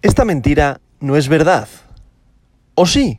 Esta mentira no es verdad. ¿O sí?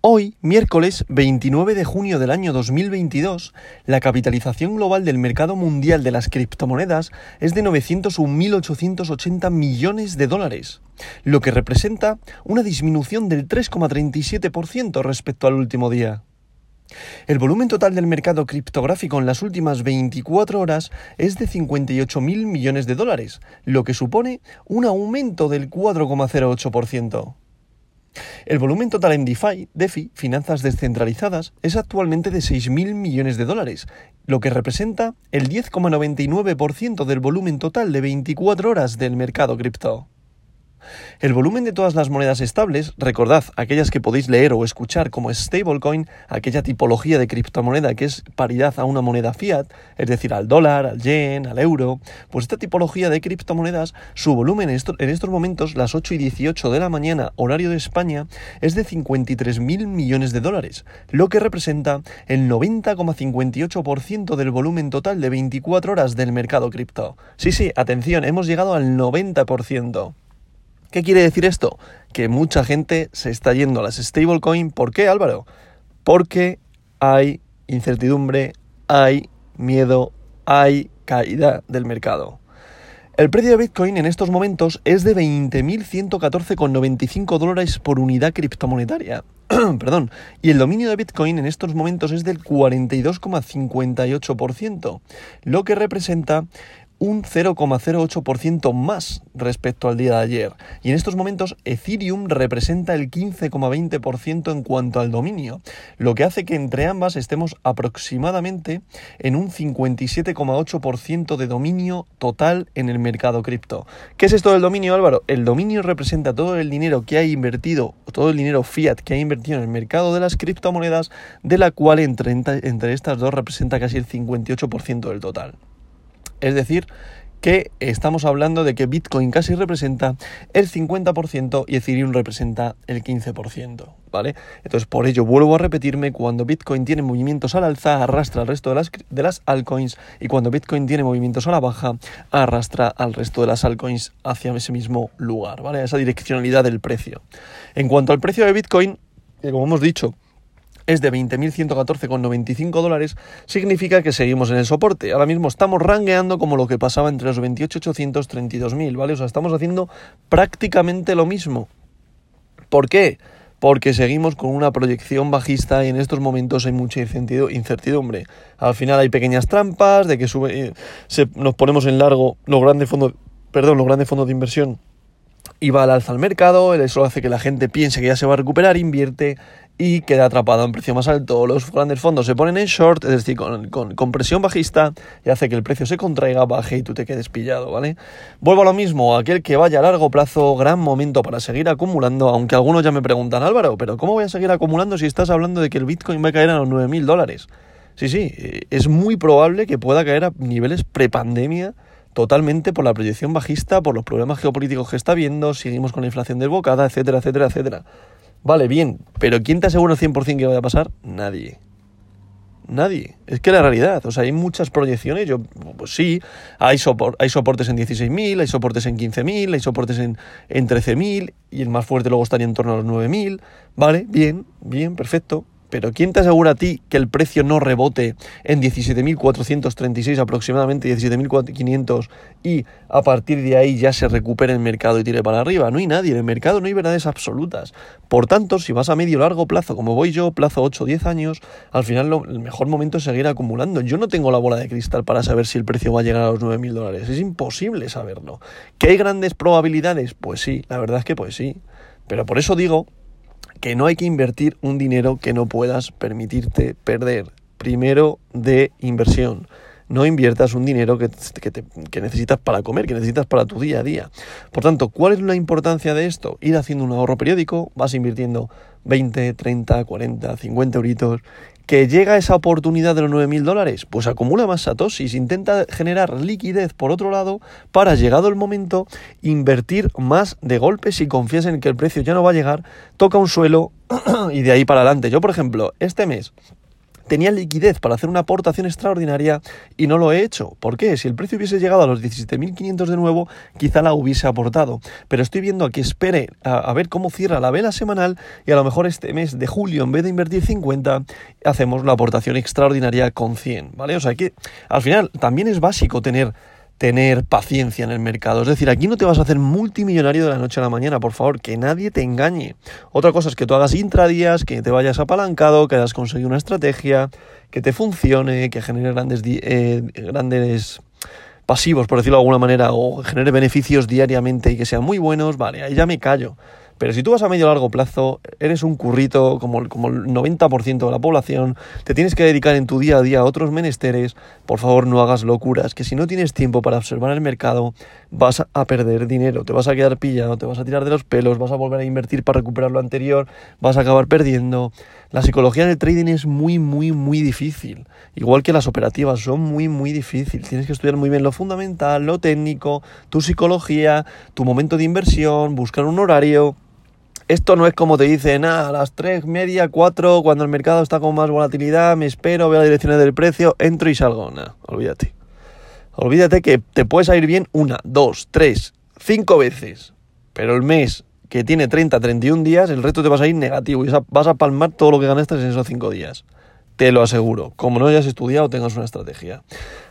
Hoy, miércoles 29 de junio del año 2022, la capitalización global del mercado mundial de las criptomonedas es de 901.880 millones de dólares, lo que representa una disminución del 3,37% respecto al último día. El volumen total del mercado criptográfico en las últimas 24 horas es de 58.000 millones de dólares, lo que supone un aumento del 4,08%. El volumen total en DeFi, DeFi, finanzas descentralizadas, es actualmente de 6.000 millones de dólares, lo que representa el 10,99% del volumen total de 24 horas del mercado cripto. El volumen de todas las monedas estables, recordad aquellas que podéis leer o escuchar como stablecoin, aquella tipología de criptomoneda que es paridad a una moneda fiat, es decir, al dólar, al yen, al euro, pues esta tipología de criptomonedas, su volumen en, estos momentos, las 8 y 18 de la mañana, horario de España, es de 53.000 millones de dólares, lo que representa el 90,58% del volumen total de 24 horas del mercado cripto. Sí, sí, atención, hemos llegado al 90%. ¿Qué quiere decir esto? Que mucha gente se está yendo a las stablecoin. ¿Por qué, Álvaro? Porque hay incertidumbre, hay miedo, hay caída del mercado. El precio de Bitcoin en estos momentos es de 20.114,95 dólares por unidad criptomonetaria. Perdón. Y el dominio de Bitcoin en estos momentos es del 42,58%, lo que representa un 0,08% más respecto al día de ayer. Y en estos momentos Ethereum representa el 15,20% en cuanto al dominio, lo que hace que entre ambas estemos aproximadamente en un 57,8% de dominio total en el mercado cripto. ¿Qué es esto del dominio, Álvaro? El dominio representa todo el dinero que ha invertido, todo el dinero fiat que ha invertido en el mercado de las criptomonedas, de la cual entre, entre estas dos representa casi el 58% del total. Es decir, que estamos hablando de que Bitcoin casi representa el 50% y Ethereum representa el 15%, ¿vale? Entonces, por ello, vuelvo a repetirme, cuando Bitcoin tiene movimientos al alza, arrastra al resto de las, de las altcoins y cuando Bitcoin tiene movimientos a la baja, arrastra al resto de las altcoins hacia ese mismo lugar, ¿vale? Esa direccionalidad del precio. En cuanto al precio de Bitcoin, como hemos dicho, es de 20.114,95 dólares, significa que seguimos en el soporte. Ahora mismo estamos rangueando como lo que pasaba entre los 28.800 32.000, ¿vale? O sea, estamos haciendo prácticamente lo mismo. ¿Por qué? Porque seguimos con una proyección bajista y en estos momentos hay mucha incertidumbre. Al final hay pequeñas trampas de que sube, eh, nos ponemos en largo los grandes fondos, perdón, los grandes fondos de inversión y va al alza al mercado, eso hace que la gente piense que ya se va a recuperar, invierte y queda atrapado en precio más alto. Los grandes fondos se ponen en short, es decir, con, presión bajista y hace que el precio se contraiga, baje y tú te quedes pillado, ¿vale? Vuelvo a lo mismo, aquel que vaya a largo plazo, gran momento para seguir acumulando, aunque algunos ya me preguntan, Álvaro, pero ¿cómo voy a seguir acumulando si estás hablando de que el Bitcoin va a caer a los 9.000 dólares? Sí, sí, es muy probable que pueda caer a niveles prepandemia totalmente por la proyección bajista, por los problemas geopolíticos que está habiendo, seguimos con la inflación desbocada, etcétera, etcétera, etcétera. Vale, bien, pero ¿quién te asegura 100% que vaya a pasar? Nadie. Nadie. Es que la realidad, o sea, hay muchas proyecciones, yo, pues sí, hay, hay soportes en 16.000, hay soportes en 15.000, hay soportes en, en 13.000 y el más fuerte luego estaría en torno a los 9.000, vale, bien, bien, perfecto, pero ¿quién te asegura a ti que el precio no rebote en 17.436 aproximadamente, 17.500 y a partir de ahí ya se recupere el mercado y tire para arriba? No hay nadie, en el mercado no hay verdades absolutas. Por tanto, si vas a medio o largo plazo, como voy yo, plazo 8 o 10 años, al final el mejor momento es seguir acumulando. Yo no tengo la bola de cristal para saber si el precio va a llegar a los 9.000 dólares. Es imposible saberlo. ¿Que hay grandes probabilidades? Pues sí, la verdad es que pues sí. Pero por eso digo que no hay que invertir un dinero que no puedas permitirte perder. Primero de inversión. No inviertas un dinero que, que, necesitas para comer, que necesitas para tu día a día. Por tanto, ¿cuál es la importancia de esto? Ir haciendo un ahorro periódico, vas invirtiendo 20, 30, 40, 50 euritos ¿Que llega esa oportunidad de los 9.000 dólares? Pues acumula más satoshis, intenta generar liquidez por otro lado para, llegado el momento, invertir más de golpe si confías en que el precio ya no va a llegar, toca un suelo y de ahí para adelante. Yo, por ejemplo, este mes tenía liquidez para hacer una aportación extraordinaria y no lo he hecho. ¿Por qué? Si el precio hubiese llegado a los 17.500 de nuevo, quizá la hubiese aportado. Pero estoy viendo a que espere a, ver cómo cierra la vela semanal y a lo mejor este mes de julio, en vez de invertir 50, hacemos la aportación extraordinaria con 100, ¿vale? O sea que al final también es básico tener tener paciencia en el mercado. Es decir, aquí no te vas a hacer multimillonario de la noche a la mañana, por favor, que nadie te engañe. Otra cosa es que tú hagas intradías, que te vayas apalancado, que hayas conseguido una estrategia, que te funcione, que genere grandes, eh, grandes pasivos, por decirlo de alguna manera, o genere beneficios diariamente y que sean muy buenos, vale, ahí ya me callo. Pero si tú vas a medio largo plazo, eres un currito como, como el 90% de la población, te tienes que dedicar en tu día a día a otros menesteres, por favor no hagas locuras, que si no tienes tiempo para observar el mercado, vas a perder dinero, te vas a quedar pillado, te vas a tirar de los pelos, vas a volver a invertir para recuperar lo anterior, vas a acabar perdiendo. La psicología del trading es muy, muy, muy difícil. Igual que las operativas son muy, muy difíciles. Tienes que estudiar muy bien lo fundamental, lo técnico, tu psicología, tu momento de inversión, buscar un horario. Esto no es como te dicen, ah, a las 3, media, 4, cuando el mercado está con más volatilidad, me espero, veo las direcciones del precio, entro y salgo. No, olvídate. Olvídate que te puedes ir bien una, dos, tres, cinco veces. Pero el mes que tiene 30, 31 días, el resto te vas a ir negativo y vas a palmar todo lo que ganaste en esos cinco días. Te lo aseguro. Como no hayas estudiado, tengas una estrategia.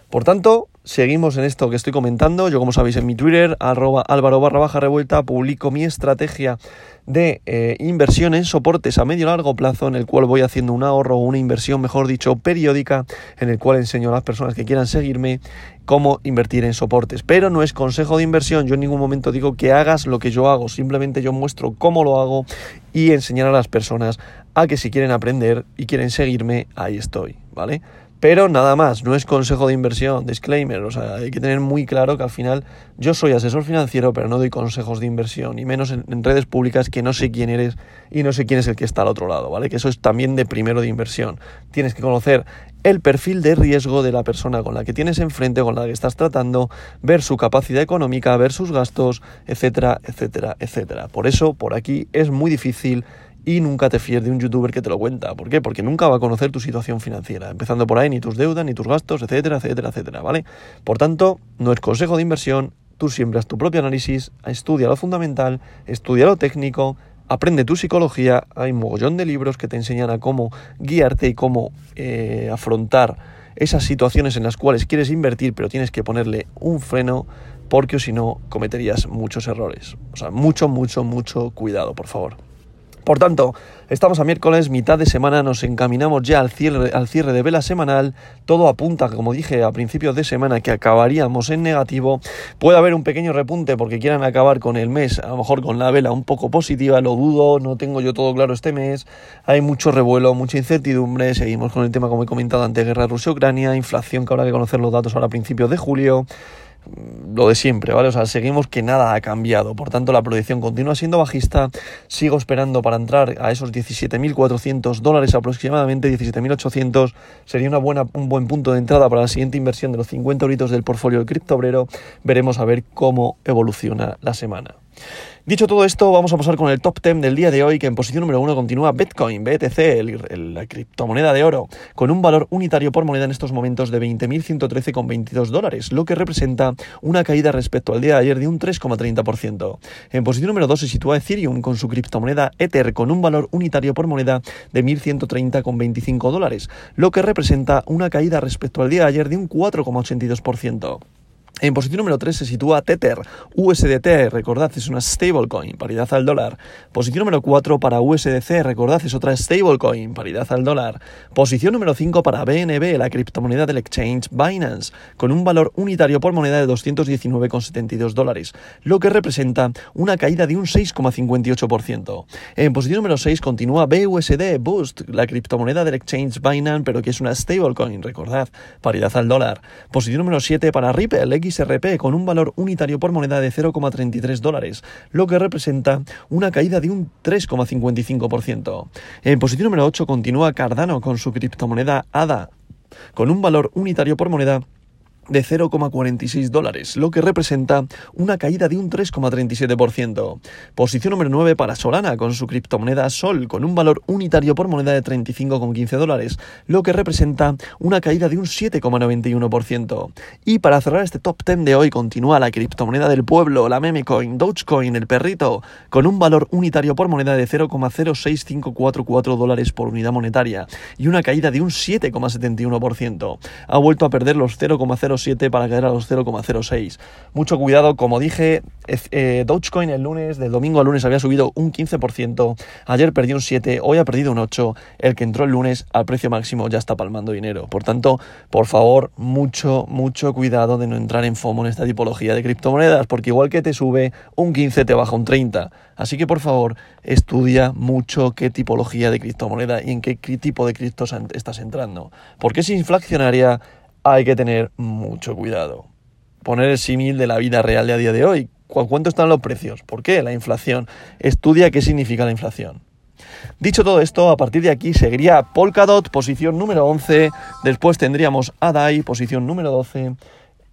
Por tanto, seguimos en esto que estoy comentando. Yo, como sabéis, en mi Twitter, arroba álvaro barra baja revuelta, publico mi estrategia de eh, inversión en soportes a medio largo plazo, en el cual voy haciendo un ahorro o una inversión, mejor dicho, periódica, en el cual enseño a las personas que quieran seguirme cómo invertir en soportes. Pero no es consejo de inversión, yo en ningún momento digo que hagas lo que yo hago, simplemente yo muestro cómo lo hago y enseñar a las personas a que si quieren aprender y quieren seguirme, ahí estoy, ¿vale? Pero nada más, no es consejo de inversión, disclaimer, o sea, hay que tener muy claro que al final yo soy asesor financiero, pero no doy consejos de inversión, y menos en, redes públicas que no sé quién eres y no sé quién es el que está al otro lado, ¿vale? Que eso es también de primero de inversión. Tienes que conocer el perfil de riesgo de la persona con la que tienes enfrente, con la que estás tratando, ver su capacidad económica, ver sus gastos, etcétera, etcétera, etcétera. Por eso, por aquí es muy difícil y nunca te fíes de un youtuber que te lo cuenta. ¿Por qué? Porque nunca va a conocer tu situación financiera, empezando por ahí ni tus deudas, ni tus gastos, etcétera, etcétera, etcétera, ¿vale? Por tanto, no es consejo de inversión, tú siembras tu propio análisis, estudia lo fundamental, estudia lo técnico, aprende tu psicología, hay un mogollón de libros que te enseñan a cómo guiarte y cómo eh, afrontar esas situaciones en las cuales quieres invertir, pero tienes que ponerle un freno porque si no cometerías muchos errores. O sea, mucho, mucho, mucho cuidado, por favor. Por tanto, estamos a miércoles, mitad de semana, nos encaminamos ya al cierre, al cierre de vela semanal. Todo apunta, como dije a principios de semana, que acabaríamos en negativo. Puede haber un pequeño repunte porque quieran acabar con el mes, a lo mejor con la vela un poco positiva, lo dudo, no tengo yo todo claro este mes. Hay mucho revuelo, mucha incertidumbre. Seguimos con el tema, como he comentado antes, guerra Rusia-Ucrania, inflación que habrá que conocer los datos ahora a principios de julio lo de siempre, ¿vale? O sea, seguimos que nada ha cambiado. Por tanto, la proyección continúa siendo bajista. Sigo esperando para entrar a esos 17.400 dólares aproximadamente, 17.800. Sería una buena, un buen punto de entrada para la siguiente inversión de los 50 euritos del portfolio del cripto obrero. Veremos a ver cómo evoluciona la semana. Dicho todo esto, vamos a pasar con el top 10 del día de hoy, que en posición número 1 continúa Bitcoin, BTC, la criptomoneda de oro, con un valor unitario por moneda en estos momentos de 20.113,22 dólares, lo que representa una caída respecto al día de ayer de un 3,30%. En posición número 2 se sitúa Ethereum con su criptomoneda Ether, con un valor unitario por moneda de 1.130,25 dólares, lo que representa una caída respecto al día de ayer de un 4,82%. En posición número 3 se sitúa Tether, USDT, recordad, es una stablecoin, paridad al dólar. Posición número 4 para USDC, recordad, es otra stablecoin, paridad al dólar. Posición número 5 para BNB, la criptomoneda del exchange Binance, con un valor unitario por moneda de 219,72 dólares, lo que representa una caída de un 6,58%. En posición número 6 continúa BUSD, Boost, la criptomoneda del exchange Binance, pero que es una stablecoin, recordad, paridad al dólar. Posición número 7 para Ripple, XRP con un valor unitario por moneda de 0,33 dólares, lo que representa una caída de un 3,55%. En posición número 8 continúa Cardano con su criptomoneda ADA, con un valor unitario por moneda de 0,46 dólares, lo que representa una caída de un 3,37%. Posición número 9 para Solana con su criptomoneda Sol, con un valor unitario por moneda de 35,15 dólares, lo que representa una caída de un 7,91%. Y para cerrar este top 10 de hoy continúa la criptomoneda del pueblo, la memecoin, Dogecoin, el perrito, con un valor unitario por moneda de 0,06544 dólares por unidad monetaria y una caída de un 7,71%. Ha vuelto a perder los 0,0 para caer a los 0,06. Mucho cuidado, como dije, eh, Dogecoin el lunes, del domingo al lunes había subido un 15%, ayer perdió un 7, hoy ha perdido un 8, el que entró el lunes al precio máximo ya está palmando dinero. Por tanto, por favor, mucho, mucho cuidado de no entrar en FOMO en esta tipología de criptomonedas, porque igual que te sube un 15, te baja un 30. Así que por favor, estudia mucho qué tipología de criptomoneda y en qué tipo de criptos estás entrando. Porque es inflacionaria, hay que tener mucho cuidado. Poner el símil de la vida real de a día de hoy. ¿Cuánto están los precios? ¿Por qué? La inflación. Estudia qué significa la inflación. Dicho todo esto, a partir de aquí seguiría Polkadot, posición número 11. Después tendríamos ADAI, posición número 12.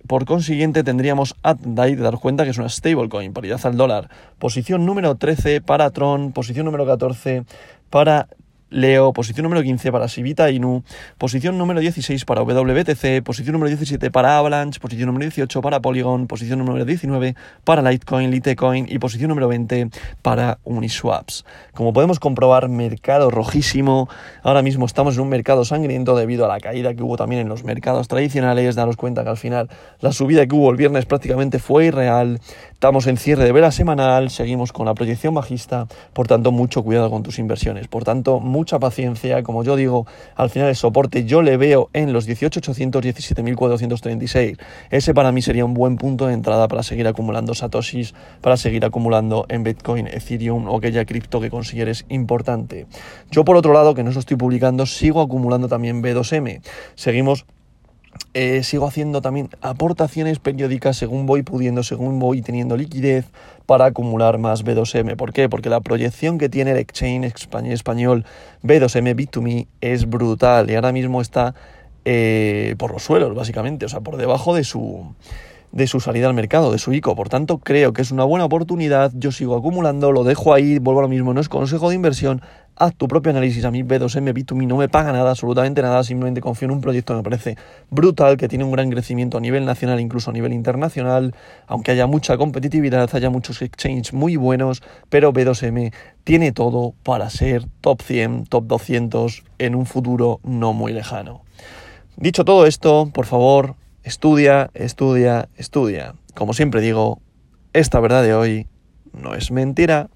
Por consiguiente, tendríamos ADAI, de dar cuenta que es una stablecoin, paridad al dólar. Posición número 13 para Tron, posición número 14 para Leo, posición número 15 para Sivita Inu, posición número 16 para WBTC, posición número 17 para Avalanche, posición número 18 para Polygon, posición número 19 para Litecoin, Litecoin y posición número 20 para Uniswaps. Como podemos comprobar, mercado rojísimo. Ahora mismo estamos en un mercado sangriento debido a la caída que hubo también en los mercados tradicionales. Daros cuenta que al final la subida que hubo el viernes prácticamente fue irreal. Estamos en cierre de vela semanal, seguimos con la proyección bajista, por tanto mucho cuidado con tus inversiones. Por tanto, mucha paciencia, como yo digo, al final el soporte yo le veo en los 18.800, 17.436. Ese para mí sería un buen punto de entrada para seguir acumulando satoshis, para seguir acumulando en Bitcoin, Ethereum o aquella cripto que consideres importante. Yo por otro lado, que no os estoy publicando, sigo acumulando también B2M. Seguimos eh, sigo haciendo también aportaciones periódicas según voy pudiendo, según voy teniendo liquidez para acumular más B2M. ¿Por qué? Porque la proyección que tiene el exchange español B2M B2Me es brutal y ahora mismo está eh, por los suelos, básicamente, o sea, por debajo de su, de su salida al mercado, de su ICO. Por tanto, creo que es una buena oportunidad. Yo sigo acumulando, lo dejo ahí, vuelvo a lo mismo, no es consejo de inversión haz tu propio análisis. A mí B2M, B2Me no me paga nada, absolutamente nada, simplemente confío en un proyecto que me parece brutal, que tiene un gran crecimiento a nivel nacional, incluso a nivel internacional, aunque haya mucha competitividad, haya muchos exchanges muy buenos, pero B2M tiene todo para ser top 100, top 200 en un futuro no muy lejano. Dicho todo esto, por favor, estudia, estudia, estudia. Como siempre digo, esta verdad de hoy no es mentira.